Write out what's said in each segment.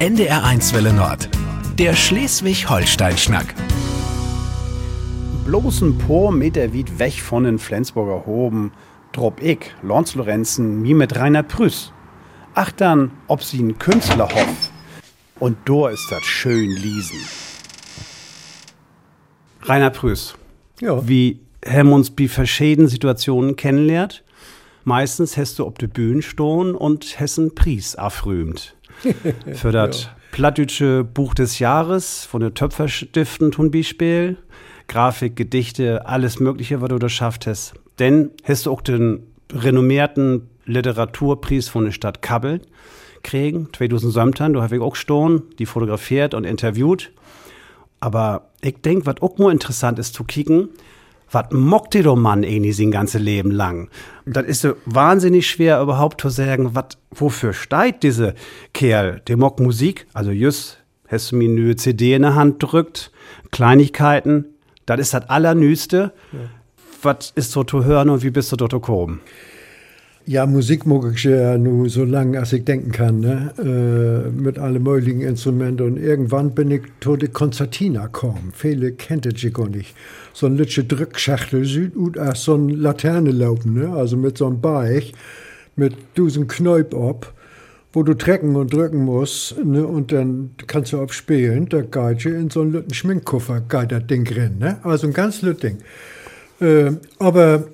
NDR1 Welle Nord. Der Schleswig-Holstein-Schnack. Bloßen paar Meter weit weg von den Flensburger Hoben drop ich, Lons Lorenzen, mi mit Rainer Prüß. Ach dann, ob sie ein Künstler hoff. Und do ist das schön liesen. Rainer Prüß. Ja. Wie haben uns bei verschiedenen Situationen kennenlernt. Meistens hast du ob de Bühne stehen und hessen Pries afrühmt. Für das plattdeutsche Buch des Jahres von den Töpferstiften zum Beispiel. Grafik, Gedichte, alles Mögliche, was du da schafft hast. Denn hast du auch den renommierten Literaturpreis von der Stadt Kabbel kriegen, 2017, da habe ich auch stehen, die fotografiert und interviewt. Aber ich denke, was auch mal interessant ist zu kicken, was mockt der Mann eigentlich sein ganzes Leben lang? Das ist so wahnsinnig schwer überhaupt zu sagen, wat, wofür steigt diese Kerl? Der mockt Musik, also just, hast du mir eine CD in der Hand drückt, Kleinigkeiten, das ist das Allernüste. Was ist so zu hören und wie bist du dort gekommen? Ja, Musik mag ich ja nur so lange, als ich denken kann, ne? Äh, mit allen möglichen Instrumenten. Und irgendwann bin ich zu der Konzertina gekommen. Viele kennt es ja gar nicht. So ein litsche Drückschachtel sieht aus als so eine Laterne laufen, ne? Also mit so einem Beich, mit dusen Knäup ab, wo du trecken und drücken musst, ne? Und dann kannst du abspielen. Da geht je in so einen lütten Schminkkoffer, geht das Ding rein, ne? Also ein ganz lütt Ding. Äh, aber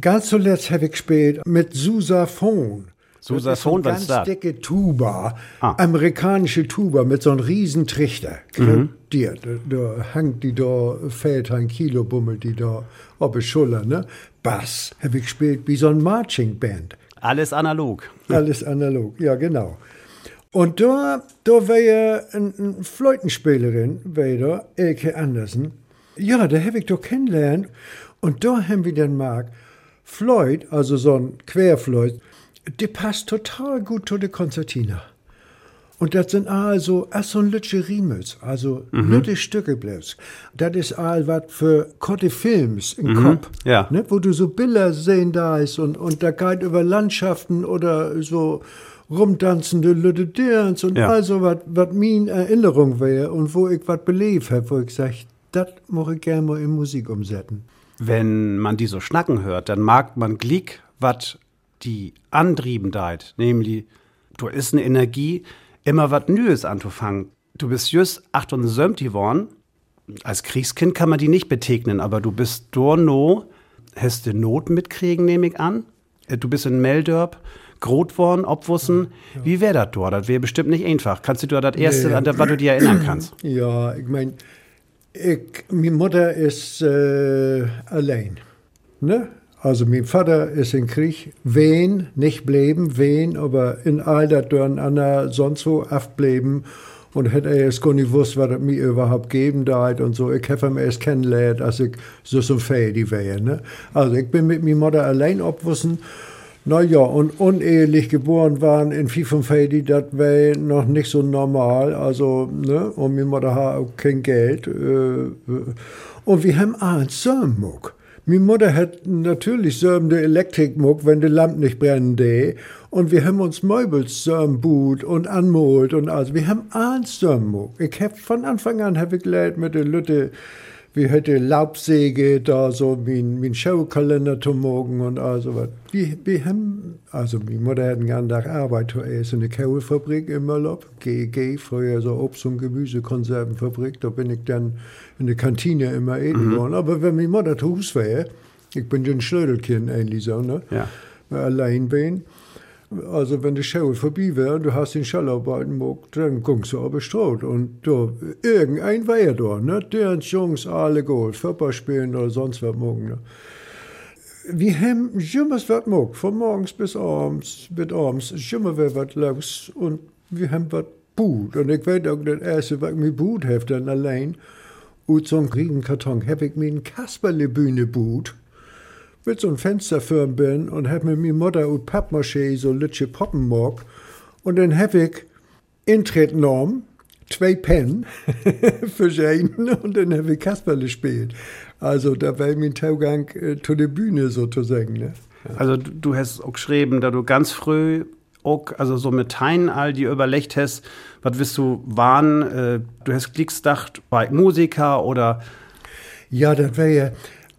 ganz zuletzt habe ich gespielt mit Susaphon. Susaphon, das was ist so eine das? ganz dicke Tuba, Ah. amerikanische Tuba mit so einem riesen Trichter. Mhm. Da, da hängt die da, fällt ein Kilo, bummelt die da auf die Schulter, ne? Bass habe ich gespielt wie so ein Marching Band. Alles analog. Alles analog, ja genau. Und da, da war ja eine ein Flötenspielerin, war da, Elke Andersen. Ja, da habe ich doch kennengelernt. Und da haben wir dann mag, Floyd, also so ein Querfloyd, die passt total gut zu der Konzertina. Und das sind also erst so ein lütsche Riemels, also Mhm. lütte Stücke bloß. Das ist all was für Kotte Films im Kopf. Mhm. ja. Ne, wo du so Bilder sehen da ist und, und da geht über Landschaften oder so rumtanzende Lütte Dirns und Ja. also was was min Erinnerung wäre und wo ich was belebt habe, wo ich sag, das mache ich gerne mal in Musik umsetzen. Wenn man die so schnacken hört, dann mag man glick, was die antrieben deit, nämlich du ist eine Energie, immer was Neues anzufangen. Du bist just 78 geworden. Als Kriegskind kann man die nicht betegnen, aber du bist dorno, hast du Not mitkriegen, nehme ich an. Äh, Du bist in Meldörp, groß worden, obwussen. Wie wäre das dort? Das wäre bestimmt nicht einfach. Kannst du dir das erste, Nee. an das, was du dir erinnern kannst? Ja, ich mein, ich, meine Mutter ist äh, allein. Ne? Also mein Vater ist in Krieg, wen, nicht bleiben, wen, aber in all das durcheinander sonst so aufbleiben und hätte er jetzt gar nicht gewusst, was es mir überhaupt geben da und so. Ich habe ihn erst kennengelernt, als ich so so fähig wäre. Ne? Also ich bin mit meiner Mutter allein abwussen. Naja, und unehelich geboren waren in 55, das wäre noch nicht so normal. Also, ne, und meine Mutter hat auch kein Geld. Äh, äh. und wir haben einen Sörmuck. Meine Mutter hat natürlich sörmende Elektrikmuck, wenn die Lampe nicht brennen de. Und wir haben uns Möbels sörmbut und anmolt und also. Wir haben einen Sörmuck. Ich hab von Anfang an hab ich mit der Lütte, wir hätten Laubsäge da so mein, mein Showkalender zu morgen und also was. Wir, wir haben, also meine Mutter hat einen ganzen Tag Arbeit, er ist in der Kaufefabrik in Möllop, GG, früher so Obst- und Gemüsekonservenfabrik, da bin ich dann in der Kantine immer eten geworden. Aber wenn meine Mutter zu Hause wäre, ich bin ja ein Schlödelkind eigentlich so, ne? Ja. Allein bin. Also wenn die Show vorbei wäre und du hast den Schallarbeiten gemacht, dann guckst du die Straße und da, irgendein war ja da, ne? Der Jungs alle Gold, Fußball spielen oder sonst was morgen, ne? Wir haben immer was gemacht, von morgens bis abends, bis abends, immer was los und wir haben was Boot. Und ich weiß auch, das erste, was ich mit Boot habe, dann allein, und so einen habe ich mir ein Kasperle-Bühne Boot mit so einem Fensterfirm bin und hab mit mir Mutter und Pappmaché so lütsche Poppen mag. Und dann hab ich Intritt genommen, zwei Pen für jeden und dann hab ich Kasperle gespielt. Also da war mein Taugang äh, zu der Bühne sozusagen. Ne? Also du, du hast auch geschrieben, dass du ganz früh auch, also so mit Teinen all, die überlegt hast, was willst du waren, äh, du hast Klicks gedacht, bei Musiker oder? Ja, das wäre ja,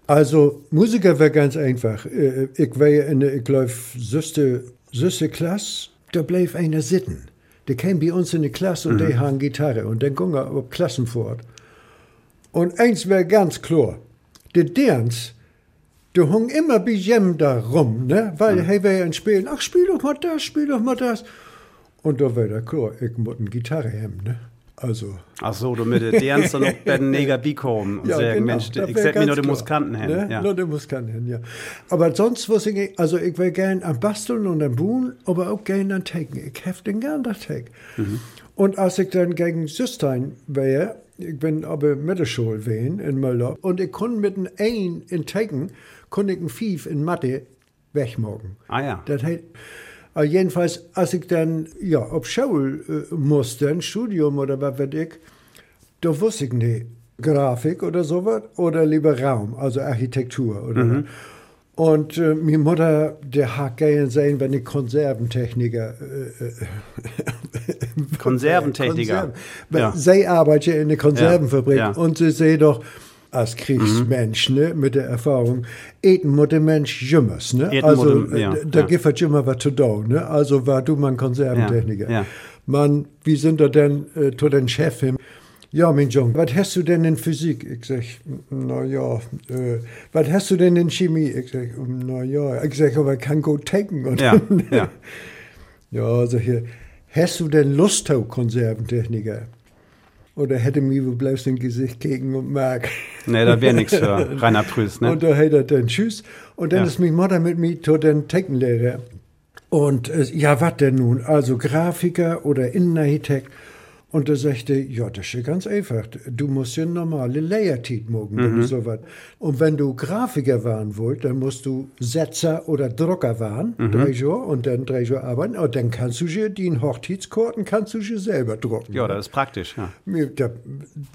also Musiker wäre ganz einfach. Äh, Ich wäre ja in der, ich glaube, süße, süße Klasse, da bleib einer sitzen. Der kam bei uns in die Klasse und der haben Gitarre und dann ging er auf Klassenfahrt. Und eins wäre ganz klar, der Dance, der hung immer bei jem da rum, ne? Weil hey, wäre ein Spielen, ach, spiel doch mal das, spiel doch mal das. Und da wäre der klar, ich muss eine Gitarre haben, ne? Also, Ach so, du mit der dann noch bei den Neger Bikom und sagen, Mensch, das ich sag mir nur die klar, Muskanten hin. Ne? Ja. Nur die Muskanten hin, ja. Aber sonst was ich, also ich wäre gern am Basteln und am Buhen, aber auch gern an Taken. Ich hef den gern das Tag. Mhm. Und als ich dann gegen Süstein wäre, ich bin aber Mittelschule wehen in Möller, und ich konnte mit einem Ein in Taken, konnte ich ein Fief in Mathe wegmachen. Ah ja. Das heißt, äh, jedenfalls, als ich dann ja, auf Schule äh, musste, ein Studium oder was weiß ich, da wusste ich nicht, Grafik oder sowas oder lieber Raum, also Architektur oder Mhm. Und äh, meine Mutter, der hat gerne sehen, wenn ich Konserventechniker. Äh, Konserventechniker. Konserven- Ja. Sie arbeitet in der Konservenfabrik Ja, ja. und sie sehen doch, als Kriegsmensch, ne, mit der Erfahrung, eten muss der Mensch jümmers, ne? Eten also, ja, äh, da ja. gibt es immer was zu tun, ne? Also war du mal ein Konserventechniker. Ja, ja. Man, wie sind da denn äh, zu den Chef hin? Ja, mein Junge, was hast du denn in Physik? Ich sag, na ja, äh, was hast du denn in Chemie? Ich sag, na ja, ich sag, aber ich kann gut tanken. Und Ja, ja. ja, also hier, hast du denn Lust auf Konserventechniker? Oder hätte mir wohl bloß ein Gesicht gegen und mag. Nee, da wäre nichts für Rainer Prüß, ne? Und da hat er dann Tschüss. Und dann Ja. ist meine Mutter mit mir zu den Techniklehrer. Und äh, ja, was denn nun? Also Grafiker oder Innenarchitekt. Und da sagte, ja, das ist ja ganz einfach. Du musst ja normale Lehrtit mögen, wenn Mhm. du sowas. Und wenn du Grafiker werden wollt, dann musst du Setzer oder Drucker werden, Mhm. drei Jahre, und dann drei Jahre arbeiten. Und dann kannst du dir den Hochzeitskarten kannst du dir selber drucken. Ja, das ist praktisch, ja. Da,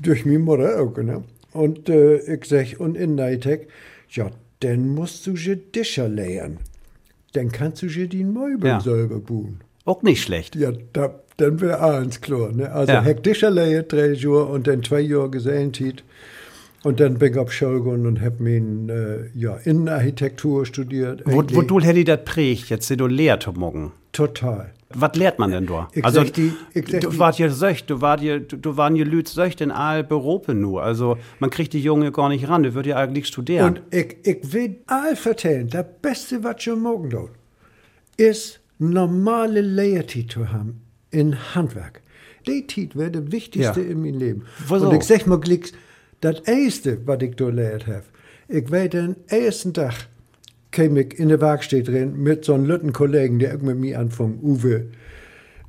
durch meine Mutter auch, ne? Und äh, ich sag, und in Neitek, ja, dann musst du je Discher lehren. Dann kannst du je die Möbel Ja. selber bauen. Auch nicht schlecht. Ja, da, dann wäre eins klar, ne? Also, Ja. heck Discher lehren, drei Jahre und dann zwei Jahre Gesellentit. Und dann bin ich auf Schule gegangen und hab mein, äh, ja, Innenarchitektur studiert. Wo, wo du hätte das prägt, jetzt du lehrt morgen. Total. Was lehrt man denn da? Ich also, die- du wart ja söcht, du wart ja, du, du waren ja Lüt söcht in all Berufe nur. Also, man kriegt die Junge gar nicht ran, du würd ja eigentlich studieren. Und ich, ich will all vertellen, das Beste, was ihr morgen tut, ist normale Lehrtit zu haben in Handwerk. Die Tit wäre das Wichtigste Ja. in meinem Leben. Wieso? Und ich sag mal das Erste, was ich da lehrt habe, ich war den ersten Tag, kam ich in der Werkstatt drin mit so einem lütten Kollegen, der mit mir anfing, Uwe.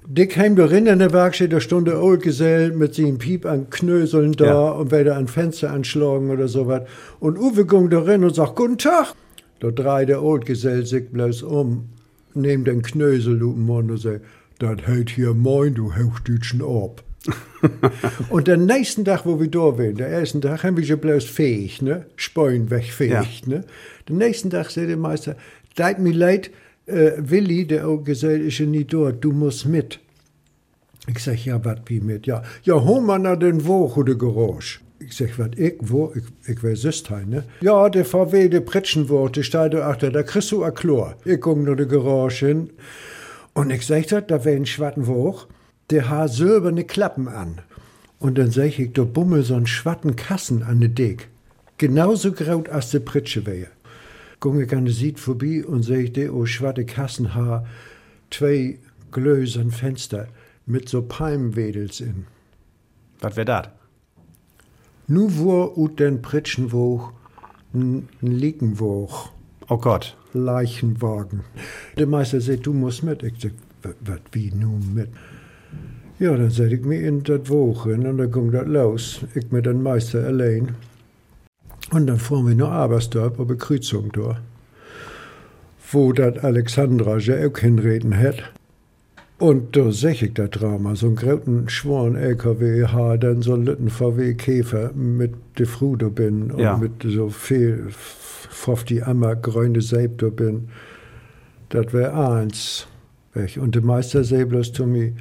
Der kam da rein in der Werkstatt, da stand der Oldgesell mit seinem Piep an Knöseln da Ja. und wieder an Fenster anschlagen oder sowas. Und Uwe ging da rein und sagt, guten Tag. Da dreht der Oldgesell sich bloß um, nehmt den Knösel im Mund und sagt, das hält hier moin, du Hochdütschen ab. und den nächsten Tag, wo wir da waren, der ersten Tag, haben wir schon bloß fähig, ne? Speuen wegfähig, ne? Den nächsten Tag sagt der Meister, tut mir leid, äh, Willi, der auch gesagt ist ja nicht dort, du musst mit. Ich sag, ja, was wie mit? Ja, ja, hol mal nach den Woch oder Geräusch. Ich sag, was ich, wo? Ich, ich wär Süstein, ne? Ja, der VW, der Pritschenwort, der steht da achter, da kriegst du a Chlor. Ich guck nur de Geräusch hin. Und ich sag, dat, da wär ein schwatten Woch, der hat silberne Klappen an. Und dann sag ich, da bummel so ein schwatten Kassen an de Dick. Genauso graut als de Pritsche wär. Guck ich an de Sied vorbei und seh ich, der o schwatte Kassen ha zwei Glösern Fenster mit so Palmwedels in. Was wär das? Nu wo ut den Pritschenwoch n Liegenwoch, Oh Gott. Leichenwagen. Der Meister sagt, du musst mit. Ich sag, was wie nu mit? Ja, dann sag ich mir in das Woch hin und dann ging das los. Ich mit dem Meister allein. Und dann fuhren wir nach Abersdorf auf Kreuzung da, wo das Alexandra ja auch hinreden hat. Und da seh ich das Drama, so einen großen, schweren LKW, dann so einen lütten VW-Käfer mit der Frau da bin und Ja. mit so viel auf die Ammer grüne da bin. Das wär eins. Weg. Und der Meister bloß zu mir,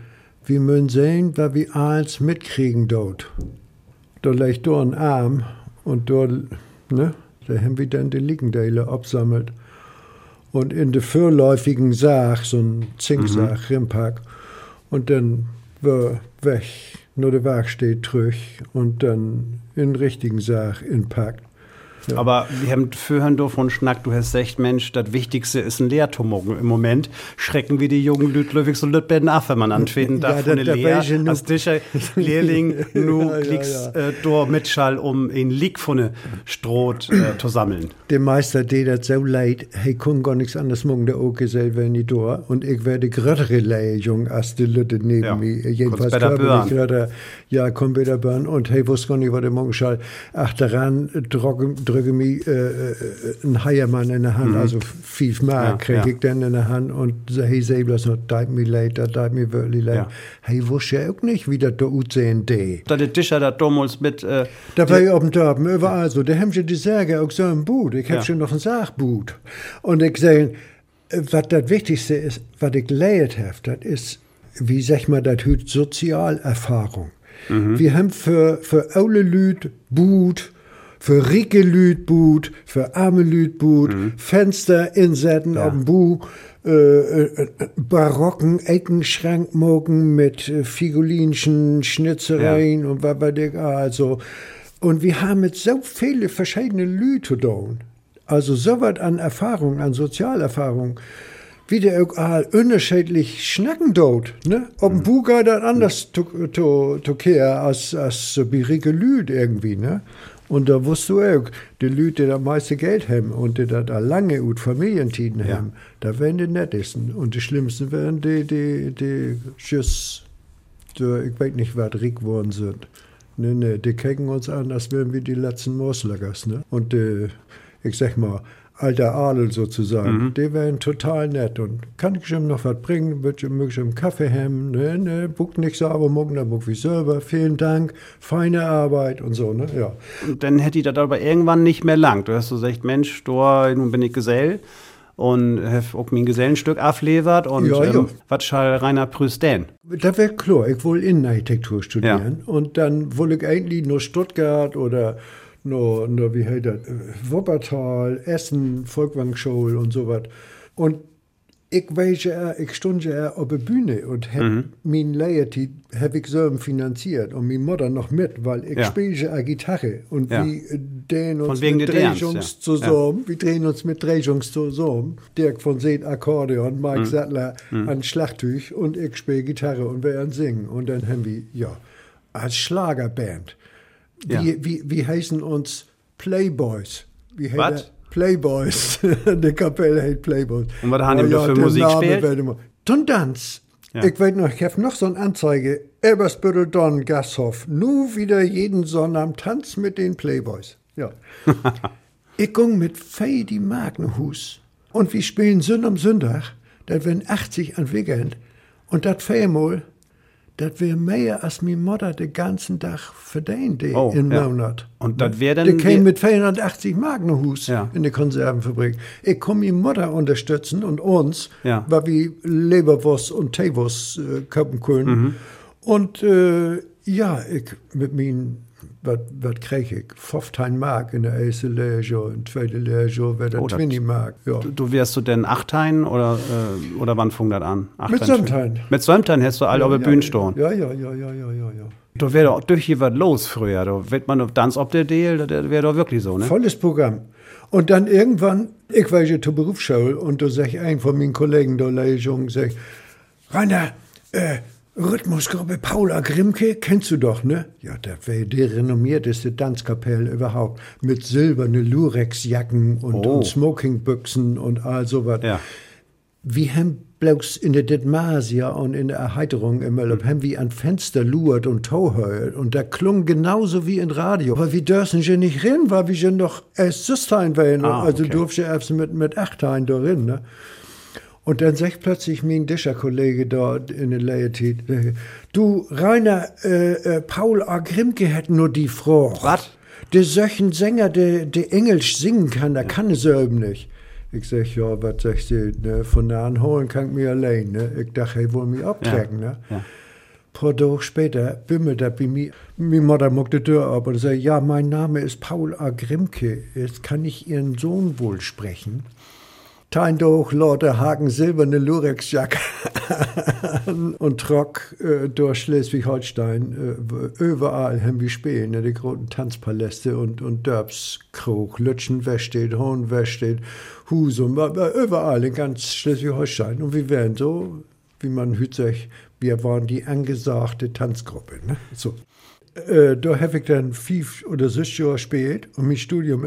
wir müssen sehen, was wir alles mitkriegen dort. Da legt da ein Arm und da, ne, da haben wir dann die Liegendale absammelt. Und in der vorläufigen Sache, so ein Zinksack, mhm. Rimpack, und dann war weg, nur der Wagen steht zurück und dann in richtigen Sache inpackt. Ja. Aber wir haben vorhin davon Schnack, du hast gesagt, Mensch, das Wichtigste ist ein Lehrtumor. Im Moment schrecken wir die jungen Leute löwig so Lütben ab, wenn man antreten darf ja, der Lehr. Als Lehrling nur ja, klickst ja, ja. äh, Mitschall, um ein Lick von der Stroh äh, zu sammeln. Der Meister, der das so leid, hey, kann gar nichts anderes machen, der Oke selber in die Tor. Und ich werde größere Leihjung als die Leute neben ja. mir. Jedenfalls körperlich ja, komm wieder Burn. Und hey, wusste gar nicht, was der morgen schall. Ach, daran, drücken, drücke mir äh, äh, ein Heiermann in der Hand, mhm. also fünf Mark ja, kriege ja. ich dann in der Hand und sage, hey, noch, tut mir leid, das tut mir wirklich leid. Ja. Hey, wusste ja auch nicht, wie das da aussehen de. Da der Tischer da damals mit... Äh, da war ich auf dem Dorf, überall so, da haben sie die Särge auch so im Boot, ich habe schon noch ein Sachboot. Und ich sage, was das Wichtigste ist, was ich gelernt habe, das ist, wie sag ich mal, das hüt Sozialerfahrung. Mhm. Wir haben für, für alle Leute Boot, für ricke Lüt Boot, für arme Lüt Boot, mhm. Fenster insetten ja. dem Bu, äh, äh, barocken Eckenschrankmogen mit äh, figulinischen Schnitzereien ja. und ich, also. Und wir haben mit so viele verschiedene Lüte da. Also so was an Erfahrung, an Sozialerfahrung wie der auch unterschiedlich schnacken dort. Ne? Ob ein mhm. Buga dann anders zu, zu, zu kehren als, als so birige Lüd irgendwie. Ne? Und da wusst du auch, die Leute, die das meiste Geld haben und die da lange gut Familientiden ja. haben, da werden die nettesten. Und die schlimmsten werden die, die, die Schuss, die, ich weiß nicht, was Rick geworden sind. Ne, ne, die gucken uns an, als wären wir die letzten Moslagers. Ne? Und die, ich sag mal, alter Adel sozusagen. Mhm. Die wären total nett und kann ich ihm noch was bringen, wird ich möglich einen Kaffee haben, ne, ne, buck nicht so, aber morgen dann buck wie selber, vielen Dank, feine Arbeit und so, ne, ja. Und dann hätte ich das aber irgendwann nicht mehr lang. Du hast so gesagt, Mensch, du, nun bin ich Gesell und habe auch mein Gesellenstück auflevert und ja, ähm, was schall Rainer Prüß denn? Das wäre klar, ich wollte Innenarchitektur studieren ja. und dann wollte ich eigentlich nur Stuttgart oder nur, nur wie heißt das, Wuppertal, Essen, Volkwangschule und so was. Und ich weiß ja, ich stand ja auf der Bühne und hab mhm. mein Laity habe ich selber finanziert und meine Mutter noch mit, weil ich ja. spiele ja Gitarre und ja. wir drehen uns mit Drehjungs ja. zusammen, ja. wir drehen uns mit Drehjungs zusammen. Dirk von Seed Akkordeon, Mike mhm. Sattler mhm. an Schlagtüch und ich spiele Gitarre und wir singen und dann haben wir, ja, als Schlagerband ja. Wie, wie, wie heißen uns Playboys? Was? Playboys. die Kapelle heißt Playboys. Und was haben die oh, ja, für Musik gespielt? Tundanz. Ja. Ich weiß noch, ich habe noch so eine Anzeige. Ebersbüttel Don Gashoff. Nu wieder jeden Sonnabend Tanz mit den Playboys. Ja. ich ging mit Fei die Magnehus. Und wir spielen Sünd um Sündach. Das werden 80 an Weekend. Und das Feiermal das wäre mehr als meine Mutter den ganzen Tag verdient oh, im ja. Monat. Und das wäre dann. Der käme mit 480 Mark nach Hus ja. in der Konservenfabrik. Ich komme meine Mutter unterstützen und uns, ja. weil wir Leberwurst und Teewurst äh, köpen können. Mhm. Und äh, ja, ich mit meinen was kriege ich? 15 Mark in der ersten Lehrjahr, in der zweiten Lehrjahr wäre das oh, 20 Mark. Ja. Du, du wärst du denn 8 oder, äh, oder wann fängt das an? Mit Sömtein. Mit Sömtein hast du alle ja, auf der ja, Bühne stehen? Ja, ja, ja, ja, ja, ja. ja. Da wäre doch durch hier was los früher. Da wird man Tanz ob der Deal, das wäre doch wirklich so, ne? Volles Programm. Und dann irgendwann, ich war ja zur Berufsschule und da sag ich ein von meinen Kollegen, da Lehrjung, sag Rainer, äh, Rhythmusgruppe Paula Grimke, kennst du doch, ne? Ja, das wäre die renommierteste Tanzkapelle überhaupt. Mit silbernen Lurex-Jacken und, oh. und Smokingbüchsen und all sowas. Ja. Wir haben bloß in der Ditmasia und in der Erheiterung im Urlaub, mhm. haben wir an Fenster luert und Tauheuert und da klung genauso wie in Radio. Aber wir dürfen ja nicht rein, weil wir ja noch erst Süstein waren. Ah, also okay. durfte ich erst mit, mit Achtein da rein, ne? Und dann sagt plötzlich mein Discher-Kollege dort in der Laity, du, Rainer, äh, äh, Paul A. Grimke hätte nur die Frau. Was? Der solchen Sänger, der, der Englisch singen kann, der ja. kann es selber nicht. Ich sag, ja, was sagst du, ne? von da an holen kann ich mir allein, ne? Ich dachte, er will mich abtrecken, ne? Ja. Paar Tage später bimmelt er bei mir. Meine Mutter macht die Tür auf und sagt, ja, mein Name ist Paul A. Grimke. Jetzt kann ich Ihren Sohn wohl sprechen. Tein durch Leute haken silberne Lurexjacke und trock äh, durch Schleswig-Holstein. Äh, überall haben wir spielen, ne, die großen Tanzpaläste und, und Dörbskrog, Lütschen wegsteht, Hohn wegsteht, Husum, äh, überall in ganz Schleswig-Holstein. Und wir wären so, wie man hüt sich, wir waren die angesagte Tanzgruppe. Ne? So. Äh, da habe ich dann fünf oder sechs Jahre gespielt und mein Studium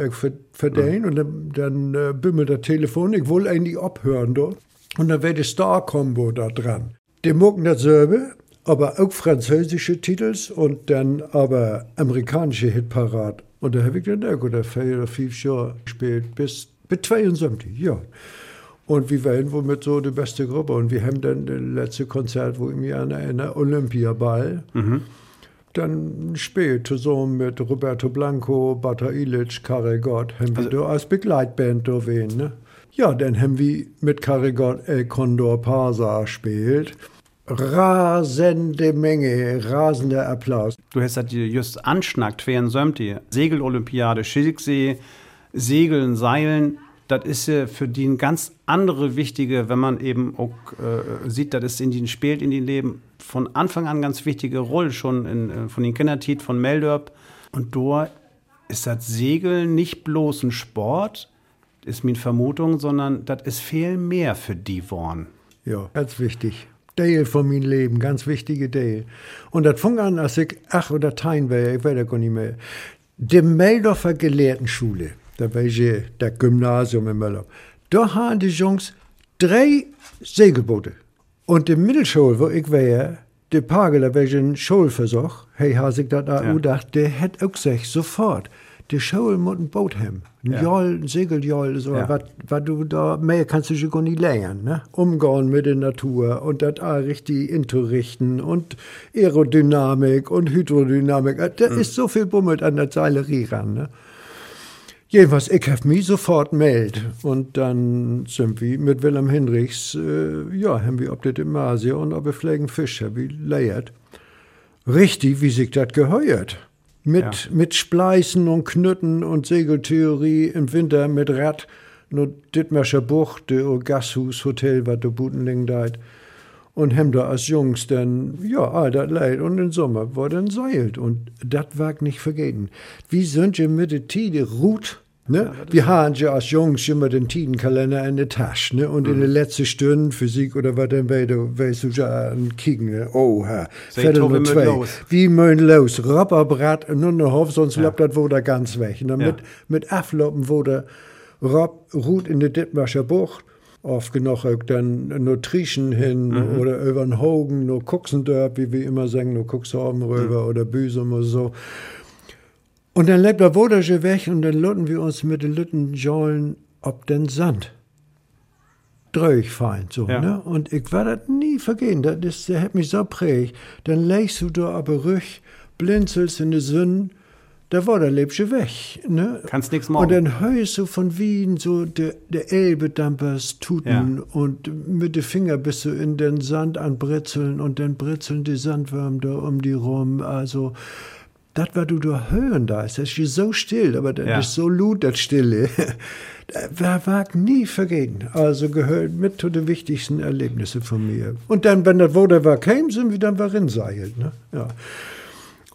verdient. Und dann, dann äh, bimmelt das Telefon. Ich wollte eigentlich abhören da. Und dann wäre die Star-Combo da dran. Die mogen dasselbe, aber auch französische Titels und dann aber amerikanische Hitparat. Und da habe ich dann auch oder vier oder fünf Jahre gespielt, bis, bis 72, ja. Und wir waren wohl mit so die beste Gruppe. Und wir haben dann das letzte Konzert, wo ich mich an erinnere, Olympiaball. Dann spät zusammen mit Roberto Blanco, Bata Ilic, Karel Gott, haben wir da als Begleitband da wen, ne? Ja, dann haben wir mit Karel Gott El Condor Parsa gespielt. Rasende Menge, rasender Applaus. Du hast das just anschnackt, Sömti. Segelolympiade, Schilksee, Segeln, Seilen. Das ist für die ein ganz andere wichtige, wenn man eben auch äh, sieht, dass es in den spielt in den Leben von Anfang an ganz wichtige Rolle schon in, äh, von den Kindertit von Meldorp. Und da ist das Segeln nicht bloß ein Sport, ist meine Vermutung, sondern das ist viel mehr für die Worn. Ja, ganz wichtig. Teil von meinem Leben, ganz wichtige Teil. Und das fing an, als ich ach oder tein war, ich weiß gar nicht mehr. Die Meldorfer Gelehrtenschule, da war ich der Gymnasium in Meldorf, da haben die Jungs drei Segelboote. Und die Mittelschule, wo ich war, die Pagel, da war ich ein Schulversuch, hey, has ich das Ja. gedacht, der hätte auch gesagt, sofort, die Schule muss ein Boot haben. Ein Ja. Joll, ein Segeljoll, so, Ja. was was du da, mehr kannst du schon gar nicht lernen, ne? Umgehen mit der Natur und das richtig interichten und Aerodynamik und Hydrodynamik. Da ist so viel Bummelt an der Seilerie ran, ne? Jedenfalls, ich habe mich sofort meldet. Und dann sind wir mit Willem Hinrichs, äh, ja, haben wir ob das im Asia und ob wir Flägen Fisch haben wir leiert. Richtig, wie sich das geheuert. Mit, Ja. mit Spleißen und Knütten und Segeltheorie im Winter mit Rad. Nur Dittmerscher Bucht, der Gashus Hotel, was der Butenling deit. Und haben da als Jungs dann, ja, all das leid. Und im Sommer war dann seilt. Und das wag nicht vergeten. Wie sind ihr mit der Tide ruht? Ne? Wir haben ja als Jungs immer den Tidenkalender in der Tasche. Ne? Und in der letzten Stunde, Physik oder was dann weißt du, weißt du ja an Kicken. Ne? Oh, Herr. Viertel mit zwei. Wie mögen los? Rapperbrat, nur noch auf, sonst läuft das da ganz weg. Und dann Ja. mit, mit Affloppen wurde Rob ruht in der Dittmarscher Bucht. Oft genug auch dann nur Trieschen hin Mhm. oder über den Hogen, nur Kuxendörp, wie wir immer sagen, nur Cuxhaven rüber Mhm. oder Büsum oder so. Und dann lebt der Wodersche weg und dann lutten wir uns mit den Lütten Jollen ob den Sand. Dröch fein, so, Ja. ne? Und ich war das nie vergehen, das ist, der hat mich so prägt. Dann legst du da aber rüch, blinzelst in die Sünden, da war der Lebsche weg, ne? Kannst nix Und morgen. dann hörst du von Wien so der, der Elbe-Dampers tuten Ja. und mit den Finger bist du in den Sand anbritzeln und dann britzeln die Sandwürmer da um die rum. Also, das, was du da hören da ist, das ist so still, aber das Ja. ist so laut, das Stille. Wer wagt nie vergehen. Also gehört mit zu den wichtigsten Erlebnissen von mir. Und dann, wenn das Woder war, käme, sind wir dann seilt, ne? Ja.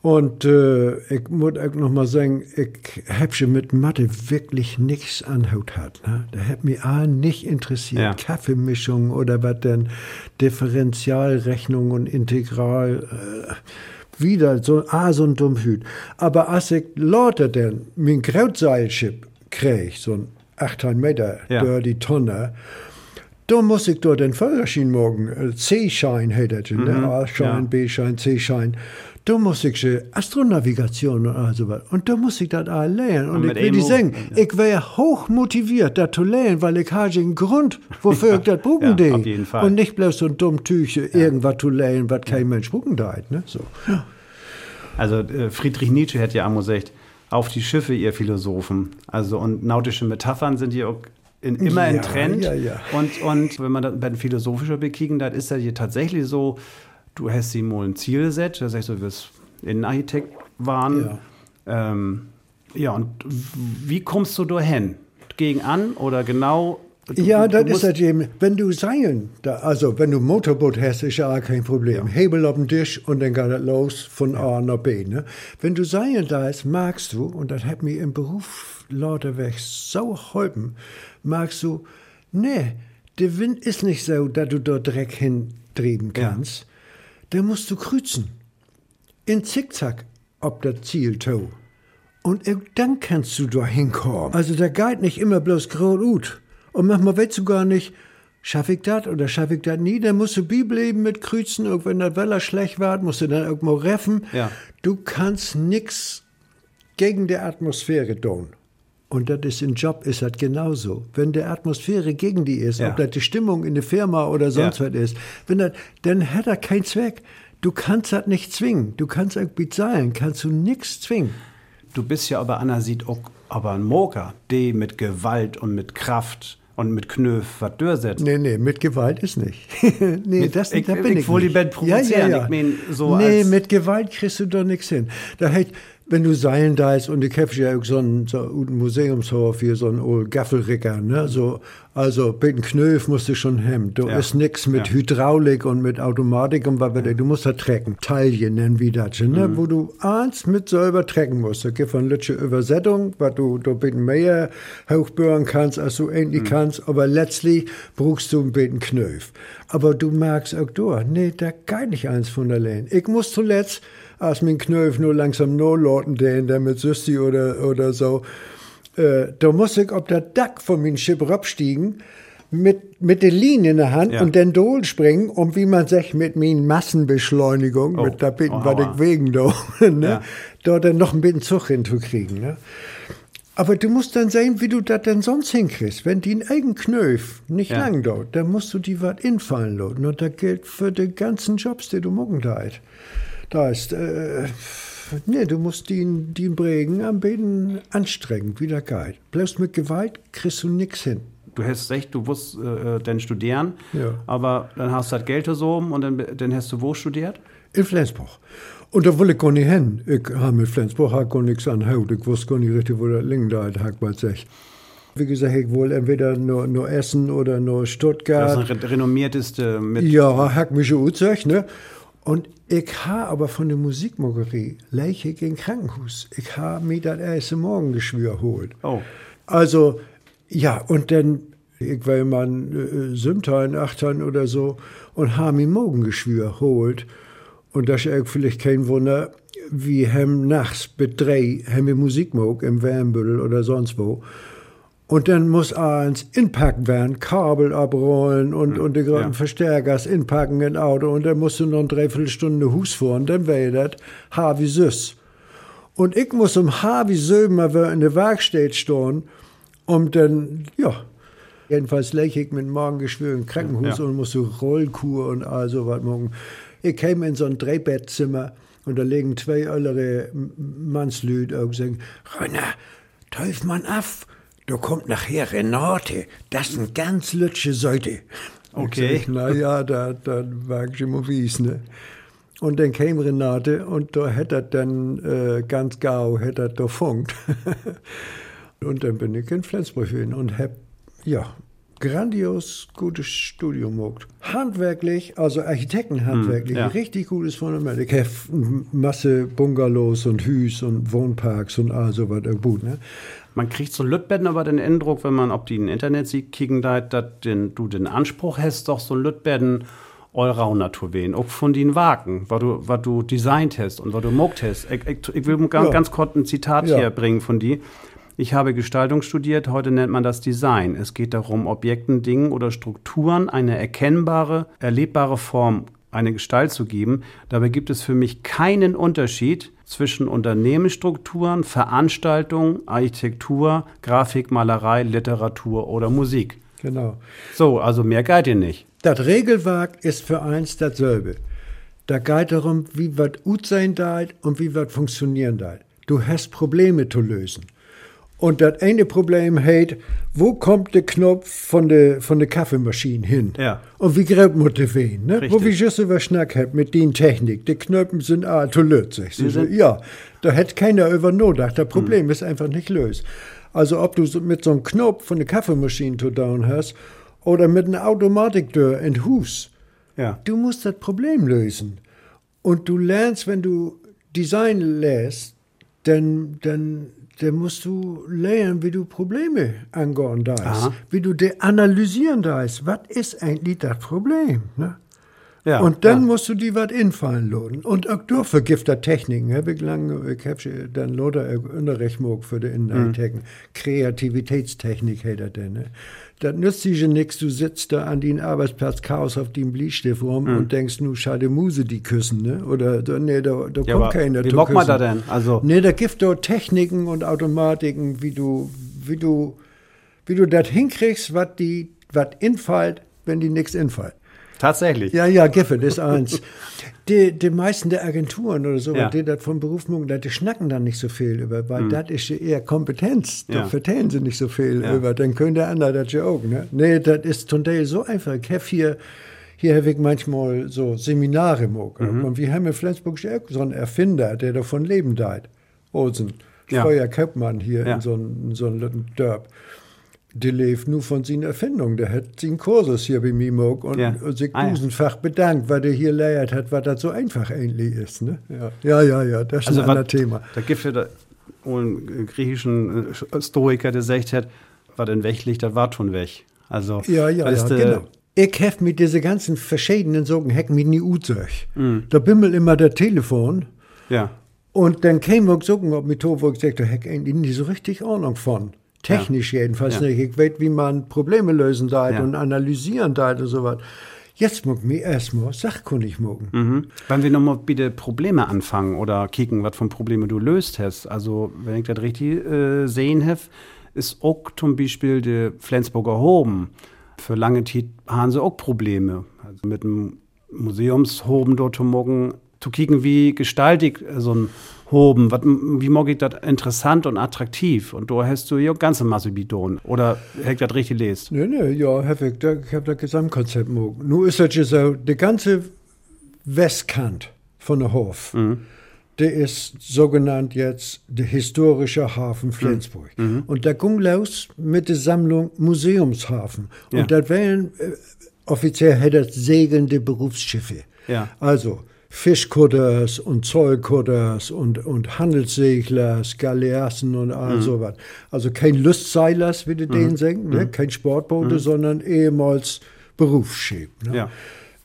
Und äh, ich muss auch noch mal sagen, ich hab schon mit Mathe wirklich nichts anhaut hat. Ne? Da hat mich auch nicht interessiert. Ja. Kaffeemischung oder was denn, Differentialrechnung und Integral. Äh, wieder so, ah, so ein Dummhüt. Aber als ich lauter denn mein Krautseilchip krieg, so ein 8 Meter Ja. durch die Tonne, da muss ich dort den Führerschein morgen, äh, C-Schein hätte, ne? A-Schein, ja. B-Schein, C-Schein. Da muss ich Astronavigation und all so was. Und da muss ich das auch lernen. Und, Und ich will die sagen, ich wäre hoch motiviert, das zu lernen, weil ich habe einen Grund, wofür ich das buchen ja, de. auf jeden Fall. Und nicht bloß so ein dumm Tüche, irgendwas zu lernen, was kein Mensch buchen deit, ne? So. Also äh, Friedrich Nietzsche hätte ja einmal gesagt, auf die Schiffe, ihr Philosophen. Also und nautische Metaphern sind ja auch in, immer Ja, in Trend. ja, ja. Und, und wenn man das bei den philosophischen bekicken, dann ist das hier tatsächlich so, du hast sie mal ein Ziel gesetzt, das heißt, du wirst Innenarchitekt waren. Ja. Ähm, ja, und wie kommst du da hin? Gegen an oder genau? Du, Ja, du das ist das eben. Wenn du Seilen, da, also wenn du Motorboot hast, ist ja auch kein Problem. Hebel auf den Tisch und dann geht das los von A nach B. Ne? Wenn du Seilen da ist, magst du, und das hat mir im Beruf lauter weg so geholfen, magst du, nee, der Wind ist nicht so, dass du dort direkt hintreiben Ja. Da musst du kreuzen. In Zickzack ob das Ziel to. Und dann kannst du da hinkommen. Also der geht nicht immer bloß gut. Und manchmal weißt du gar nicht, schaffe ich das oder schaffe ich das nie. Dann musst du bleiben mit Kreuzen. Und wenn das Wetter schlecht wird, musst du dann irgendwo reffen. Ja. Du kannst nix gegen die Atmosphäre tun. Und das ist im Job ist das genauso. Wenn die Atmosphäre gegen die ist, Ja. ob das die Stimmung in der Firma oder sonst Ja. was ist, wenn das, dann hat das keinen Zweck. Du kannst das nicht zwingen. Du kannst auch bezahlen, kannst du nichts zwingen. Du bist ja aber Anna sieht auch aber ein Moker, die mit Gewalt und mit Kraft und mit Knöf was durchsetzt. Nee, nee, mit Gewalt ist nicht. nee, Mit- das ich- da bin ich ich wollte nicht. die Band provozieren. Ich mein, so nee, mit Gewalt kriegst du doch nichts hin. Da hätt, wenn du Seilen da ist und ich hab ja auch so ein, so Museumshof hier, so ein old Gaffelricker, ne, so, also, mit dem Knöf musst du schon hemmen. Du Ja. ist nix mit Ja. Hydraulik und mit Automatik und was weiter. Du musst da trecken. Taille nennen wir das, ne, Mhm. wo du eins mit selber trecken musst. Da gibt eine lütsche Übersetzung, was du, du ein bisschen mehr hochbüren kannst, als du Mhm. endlich kannst, aber letztlich brauchst du ein bisschen Knöf. Aber du magst auch durch. Nee, da geht nicht eins von allein. Ich muss zuletzt, als mein Knöf nur langsam nur loten, den, der mit Süsti oder, oder so, äh, da muss ich auf der Dack von meinem Schiff abstiegen, mit, mit der Linie in der Hand Ja. und dann Dol springen, um wie man sagt, mit meinen Massenbeschleunigung, Oh, mit der Bitten, oh, was ich wegen da, ne, Ja. da dann noch ein bisschen Zug hinzukriegen. Ne? Aber du musst dann sehen, wie du das denn sonst hinkriegst. Wenn die einen eigenen Knöf nicht Ja. lang dauert, dann musst du die was infallen lassen. Und das gilt für die ganzen Jobs, die du morgen da hast. Da ist, äh, nee, du musst die, die prägen am besten anstrengend, wie der geht. Bloß mit Gewalt kriegst du nix hin. Du hast recht, du musst äh, dann studieren, Ja. aber dann hast du das Geld so und dann, dann hast du wo studiert? In Flensburg. Und da wollte ich gar nicht hin. Ich habe mit Flensburg hab gar nichts anhaut. Ich wusste gar nicht richtig, wo das liegen da hat, mal sech. Wie gesagt, ich wollte entweder nur, nur Essen oder nur Das Stuttgart. ist ein re renommierteste mit. Ja, hak mich schon gesagt, ne? Und ich ha aber von der Musikmogerie leiche ich in Krankenhaus. Ich ha mir das erste Morgengeschwür holt. Oh. Also, ja, und dann, ich war immer ein äh, Sümtein, Achtern oder so, und ha mir Morgengeschwür holt. Und das ist vielleicht kein Wunder, wie hem nachts mit drei, hem wir Musik mag, im Wärmbüttel oder sonst wo. Und dann muss eins inpacken werden, Kabel abrollen und, und die großen ja. Verstärkers inpacken in Auto. Und dann musst du noch eine Dreiviertelstunde Hus fahren, dann wäre das ha wie süß. Und ich muss um ha wie Sömer in der Werkstatt stehen, um dann, ja, jedenfalls lege ich mit Magengeschwür im Krankenhaus Ja. und muss so Rollkur und all so was machen. Ich käme in so ein Drehbettzimmer und da liegen zwei ältere Mannslüd und sagen, Rönner, teuf man af, da kommt nachher Renate, das ist ein ganz lütsche Seite. Okay. Na ja, da, da war ich immer wies, ne? Und dann kam Renate und da hätte er dann äh, ganz gau, hätte er da funkt. und dann bin ich in Flensburg hin und hab, ja, grandios gutes Studium gemacht. Handwerklich, also Architektenhandwerklich, Hm, ja. richtig gutes Fundament. Ich hab Masse Bungalows und Hüs und Wohnparks und all so was gut, ne? Man kriegt so Lütbetten aber den Eindruck, wenn man ob die im Internet sieht, kicken da, dass du den Anspruch hast, doch so Lütbetten Allrounder zu wählen. Auch von den Wagen, was du, was du designt hast und was du mogt hast. Ich, ich, ich will ganz, Ja. ganz kurz ein Zitat Ja. hier bringen von dir. Ich habe Gestaltung studiert, heute nennt man das Design. Es geht darum, Objekten, Dingen oder Strukturen eine erkennbare, erlebbare Form, eine Gestalt zu geben. Dabei gibt es für mich keinen Unterschied zwischen Unternehmensstrukturen, Veranstaltungen, Architektur, Grafik, Malerei, Literatur oder Musik. Genau. So, also mehr geht ihr nicht. Das Regelwerk ist für eins dasselbe. Da geht darum, wie was gut sein darf und wie was funktionieren darf. Du hast Probleme zu lösen. Und das eine Problem hat, wo kommt der Knopf von der, von der Kaffeemaschine hin? Ja. Und wie gräbt man den wen? Ne? Richtig. Wo wir just über Schnack hat mit den Technik. Die Knöpfen sind all zu lösen. Sind- Ja, da hat keiner über nachgedacht. Das Problem ist einfach nicht löst. Also ob du so mit so einem Knopf von der Kaffeemaschine zu down hast oder mit einer Automatiktür in Hus. Ja. Du musst das Problem lösen. Und du lernst, wenn du Design lässt, dann, dann, dann musst du lernen, wie du Probleme angehen darfst. Aha. Wie du die analysieren darfst. Was ist eigentlich das Problem? Ne? Ja. und dann ja. musst du die was infallen lassen. Und auch durch vergifter Techniken. Hab ich lange, ich hab schon dann Unterricht gemacht für die Innenarchitekten. Kreativitätstechnik hätte er denn. Ne? Das nützt sich nichts. Du sitzt da an den Arbeitsplatz Chaos auf dem Bleistift rum und denkst, nu schade Muse die küssen, ne? Oder, nee, da, da Ja, kommt keiner wie macht man da denn? Also- Nee, da gibt dort Techniken und Automatiken, wie du, wie du, wie du das hinkriegst, was die, was infällt, wenn die nichts infällt. Tatsächlich. Ja, ja, Giffe, das ist eins. Die, die meisten der Agenturen oder so, Ja. die das vom Beruf machen, die schnacken dann nicht so viel über, weil das ist eher Kompetenz. Da Ja. vertellen sie nicht so viel Ja. über. Dann können der andere das ja auch. Ne? Nee, das ist zum Teil so einfach. Ich habe hier, hier habe ich manchmal so Seminare gemacht. Und wir haben in Flensburg so einen Erfinder, der davon leben deit. Olsen. Kaupmann hier in so einem so Dörp. Der lebt nur von seinen Erfindungen. Der hat seinen Kursus hier bei gemacht und, Ja. und sich Ah, ja. tausendfach bedankt, weil der hier lehrt hat, was das so einfach eigentlich ist. Ne? Ja. ja, ja, ja, das ist Also ein anderes Thema. Da gibt es ja einen griechischen äh, Historiker, der sagt hat, was in weg liegt, das war schon weg. Also, Ja, ja, ja, genau. Ich hef mit diese ganzen verschiedenen Sorgen Hecken mit nie Uzech. Mhm. Da bimmelt immer der Telefon Ja, und dann käme ich Sorgen auf mit wo ich sagte, Heck eigentlich nicht so richtig Ahnung von. Technisch jedenfalls Ja. nicht. Ich weiß, wie man Probleme lösen darf Ja. und analysieren darf und so was. Jetzt muss ich mir erstmal sachkundig machen. Mhm. Wenn wir nochmal bitte Probleme anfangen oder kicken, was von Probleme du löst hast. Also, wenn ich das richtig äh, sehen habe, ist auch zum Beispiel der Flensburger Hoben. Für lange Zeit haben sie auch Probleme. Also mit dem Museumshoben dort zu morgen zu kicken, wie gestaltig so ein Hoben, wat, wie mag ich das interessant und attraktiv? Und da hast du ja ganze Masse Bidon. Oder hätte ich das richtig lest? Nee, nee, ja, hab ich, da, ich hab das Gesamtkonzept gemacht. Nur ist das ja so, die ganze Westkant von der Hof, der ist sogenannt jetzt der historische Hafen Flensburg. Und da ging los mit der Sammlung Museumshafen. Ja. Und das wären, äh, offiziell hätte das segelnde Berufsschiffe. Ja. Also Fischkutters und Zollkutters und, und Handelsseglers, Galeassen und all sowas. Also kein Lustseilers, wie die denen sagen, ne? kein Sportboote, sondern ehemals Berufsschiff. Ne? Ja.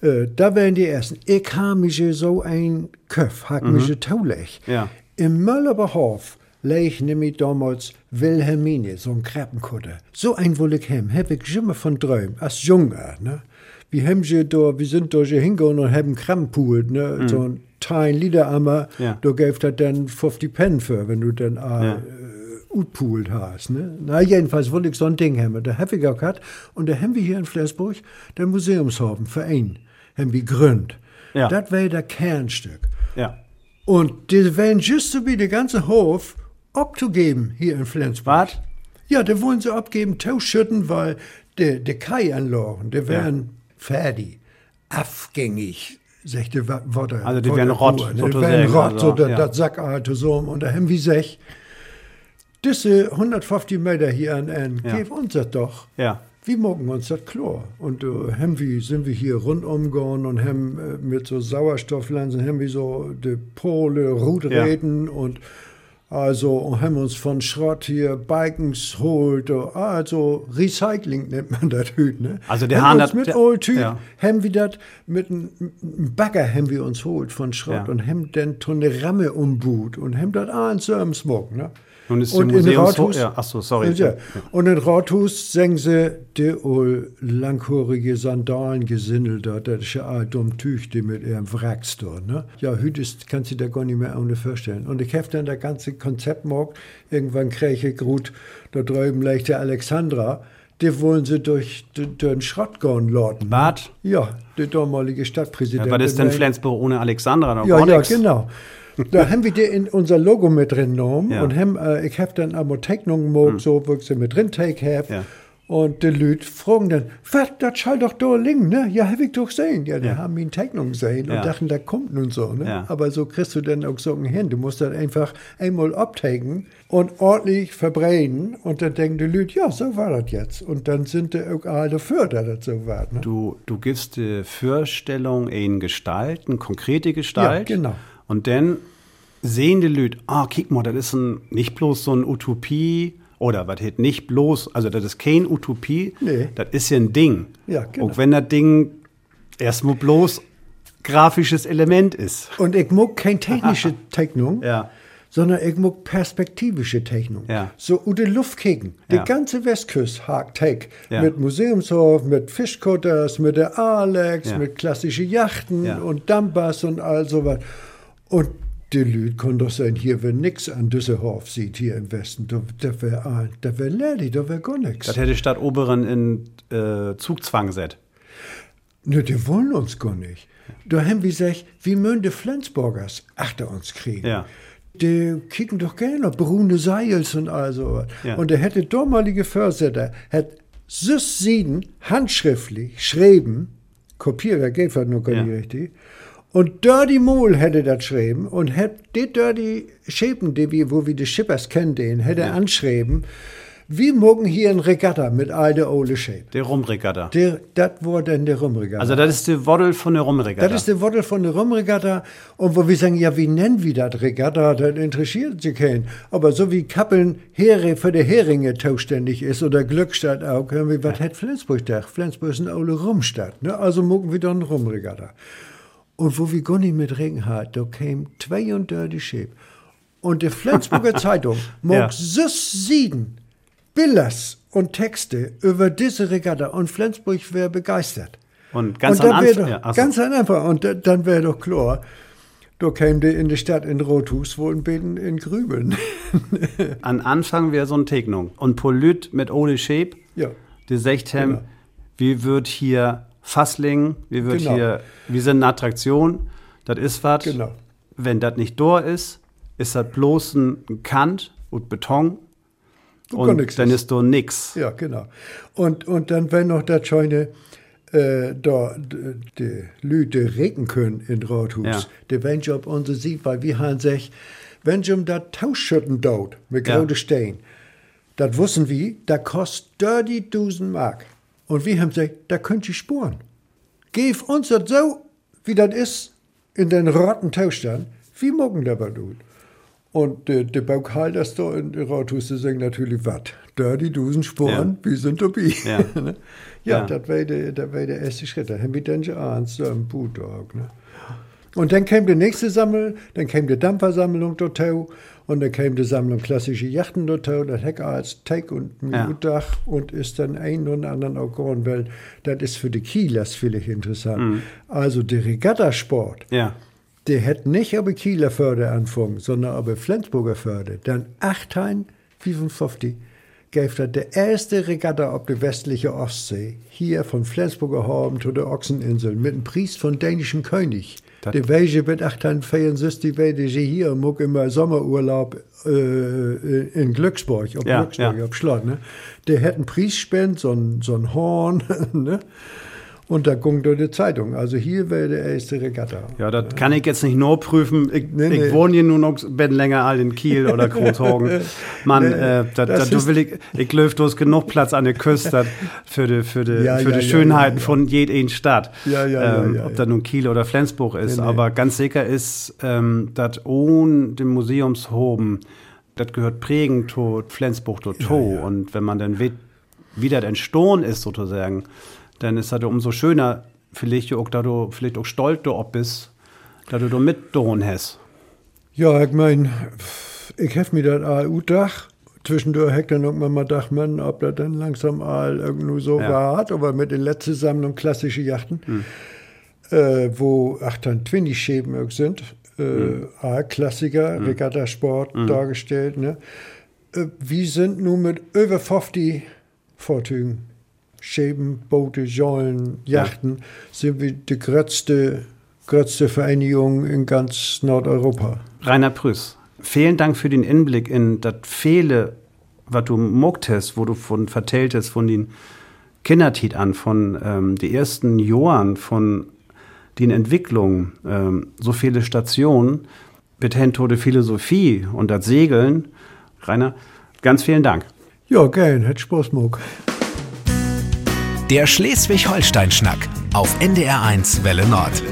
Äh, da wären die ersten. Ich habe mich so ein Köpf, hab mich taulich. Ja. Im Möllerberhof leich nämlich damals Wilhelmine, so ein Kreppenkutter. So ein wolle ich hem, hab ich immer von träumt, als Junger, ne? Wir haben sie da, wir sind da schon hingegangen und haben Krempult, ne? So ein Teil Liederammer, Ja. da gäbe das dann 50 Pen für, wenn du dann Ja. äh, utpult hast, ne? Na, jedenfalls wollte ich so ein Ding haben. Da habe ich auch gehabt. Und da haben wir hier in Flensburg den Museumshafen, Verein, haben wir gegründet. Ja. Das wäre der Kernstück. Ja. Und die werden just so wie der ganze Hof abzugeben hier in Flensburg. Was? Ja, da wollen sie abgeben, Tauschütten, weil die, die Kaianlagen, die wären fertig, abgängig, sagt die Wa- Worte. Also die wären rott, Ne? Die sozusagen, wären rott, also, so das ja. das Sackart so. Und da haben wir sech, diese 150 Meter hier an an, Ja. gib uns das doch. Ja. Wie morgen uns das klar? Und äh, haben wir, sind wir hier rundum gegangen und haben äh, mit so Sauerstofflanzen, haben wir so die Pole, Ruträden und also haben uns von Schrott hier Bikens holt, äh, also Recycling nennt man das heute, ne? Also der Hahn hat- mit der- Old Typ, ja. haben wir das mit einem Bagger haben wir uns holt von Schrott Ja. und haben dann so eine Ramme umbut und haben das eins am Smog, ne? Nun ist und in Rathaus, ja, ach so, sorry. Ja. Und in Rathaus singen sie die ol langhorige Sandalen gesindelt dort, das ist ja ein dumm Tüch, die mit ihrem Wracks dort, ne? Ja, heute ist, kannst du dir gar nicht mehr ohne vorstellen. Und ich habe dann das ganze Konzept morgen, irgendwann kriege ich gut, da drüben leicht der Alexandra, die wollen sie durch, durch den Schrott gehen laden. Was? Ja, der damalige Stadtpräsident. Ja, was ist denn Flensburg ohne Alexandra? Da ja, war ja, genau. Da haben wir die in unser Logo mit drin genommen Ja. und haben, äh, ich habe dann einmal Tegnungen gemacht, so, wo ich sie mit drin take habe. Ja. Und die Leute fragen dann, was, das schall doch da liegen, ne? Ja, hab ich doch gesehen. Ja, die Ja. haben ihn Tegnung gesehen und dachten, da kommt nun so, ne? Aber so kriegst du dann auch so hin. Du musst das einfach einmal abtaken und ordentlich verbrennen und dann denken die Leute, ja, so war das jetzt. Und dann sind die auch alle dafür, dass das so war, ne? Du, du gibst die Vorstellung in Gestalt, eine konkrete Gestalt. Ja, genau. Und dann sehen die Leute, ah, guck mal, das ist ein, nicht bloß so eine Utopie oder was hätt nicht bloß, also das ist kein Utopie, Nee. das ist ja ein Ding. Ja, genau. Auch wenn das Ding erstmal bloß grafisches Element ist. Und ich mag keine technische Technung, Ja. sondern ich mag perspektivische Technik. Ja. So die Luft kicken. Die Ja. ganze Westküste hakt Tech. Mit Museumshof, mit Fischkutters, mit der Alex, mit klassischen Yachten und Dampers und all sowas. Und die Leute können doch sein, hier wäre nix an Düsseldorf sieht, hier im Westen. Da, da wäre da wär Lady, da wäre gar nix. Das hätte Stadt Oberen in äh, Zugzwang set. Ne, die wollen uns gar nicht. Da haben wir gesagt, wie mögen die Flensburgers achter uns kriegen. Ja. Die kicken doch gerne Brune Seils und all so. Ja. Und der hätte damalige Förster, hat süß sieden, handschriftlich, schreiben, Kopierer geht halt noch gar Ja. nicht richtig. Und Dirty Mohl hätte das schreiben und hätte die Dirty Schäpen, die wir, wo wir die Schippers kennen, den, hätte Ja. anschreiben, wir mögen hier ein Regatta mit all der Ole Schäpe. Der Rumregatta. Der, das war dann der Rumregatta. Also das ist die Woddel von der Rumregatta. Das ist der Wortel von der Rumregatta. Und wo wir sagen, ja, wie nennen wir das Regatta? Das interessiert sich keinen. Aber so wie Kappeln Heere für die Heringe zuständig ist oder Glückstadt auch, wir, was hat Flensburg da? Flensburg ist eine alte Rumstadt. Ne? Also mucken wir dann Rumregatta. Und wo wir gar nicht mit Regen hat, da kämen 32 Schäb. Und die Flensburger Zeitung mag Ja. süß sieden, Billers und Texte über diese Regatta. Und Flensburg wäre begeistert. Und ganz und dann wär Anfang. Ja, so. ganz einfach. Und da- dann wäre doch klar, da käme die in die Stadt in Rothus wohl ein Beten in Grübeln. An Anfang wäre so eine Tegnung. Und Polyt mit Ole Shape, ja, die sagt Genau. wie wird hier Fassling, wie wird Genau. hier, wir sind eine Attraktion, das ist was. Genau. Wenn das nicht da ist, ist das bloß ein Kant und Beton. Gar Und dann ist. da nix. ja, genau. Und, und dann wäre noch das schöne, äh, da die Leute regen können in Rothus. Ja. Die wenn auf unsere Sieg, weil wir haben sich, wenn um das Tauschschütten dort mit Ja. großen Stein, das wussten wir, da kostet 30.000 Mark. Und wir haben gesagt, da könnt ihr spuren. Gib uns das so, wie das ist, in den rotten Tauschstand, wie mogen dabei tun. Und der, der Bauchhalter da in der Rathaus, der sagt natürlich, was? Dirty Dusen Sporen, wir sind dabei. Ja. Ne? ja, Ja. das wäre der, das der erste Schritt. Da haben wir dann schon eins, so ein Bulldog. Ne? Und dann kam die nächste Sammlung, dann kam die Dampfersammlung dazu und dann kam die Sammlung klassische Yachten dazu, das Heck als Teig und Ja. Dach und ist dann ein und anderen auch geworden, weil das ist für die Kielers vielleicht interessant. Also der Regattasport, Ja. der hätte nicht aber Kieler Förde anfangen, sondern aber Flensburger Förde. Dann 1855 gab das der erste Regatta auf der westlichen Ostsee, hier von Flensburger Hafen zu der Ochseninsel, mit einem Priest von dänischen König. Der welche mit 1864 weide sie hier muck immer Sommerurlaub äh, in Glücksburg, auf Ja, Glücksburg, ja. auf Schlott. Ne? Der hätte einen Priest spend, so ein, so ein Horn, ne? Und da ging durch die Zeitung. Also hier wäre der erste Regatta. Ja, das kann ich jetzt nicht nur prüfen. Ich, Nee, ich nee. wohne hier nur noch, bin länger all in Kiel oder Großhagen. Mann, Nee, äh, da, da, das du ist- will ich, ich löf, du hast genug Platz an der Küste dat für die, für die, Ja, für ja, die ja, Schönheiten von jeder Stadt. Ja, ja, ähm, ja, ob das nun Kiel oder Flensburg ist. Aber ganz sicher ist, ähm, dass ohne den Museumshoben, das gehört prägend zu Flensburg zu to. Und wenn man dann wie, wie das entstohlen ist, sozusagen, dann ist das umso schöner, vielleicht auch, da du vielleicht auch stolz drauf bist, dass du da mit hast. Ja, ich mein, ich hef mir das AU-Dach. Zwischendurch heckt dann irgendwann mal Dach, man, ob das dann langsam all irgendwo so Ja. war, aber mit der letzten Sammlung klassische Yachten, äh, wo 28 Schäben sind, äh, A-Klassiker, Regattasport dargestellt. Ne? Äh, wir sind nun mit über 50 Fahrzeugen, Schäben, Boote, Jollen, Yachten, sind wir die größte größte Vereinigung in ganz Nordeuropa. Rainer Prüß, vielen Dank für den Inblick in das viele, was du muckt hast, wo du von vertellt hast, von den Kindertit an, von ähm, die ersten Jahren, von den Entwicklungen, ähm, so viele Stationen, bis hin to Philosophie und das Segeln. Rainer, ganz vielen Dank. Ja, gern, hat Spaß gemacht. Der Schleswig-Holstein-Schnack auf NDR1 Welle Nord.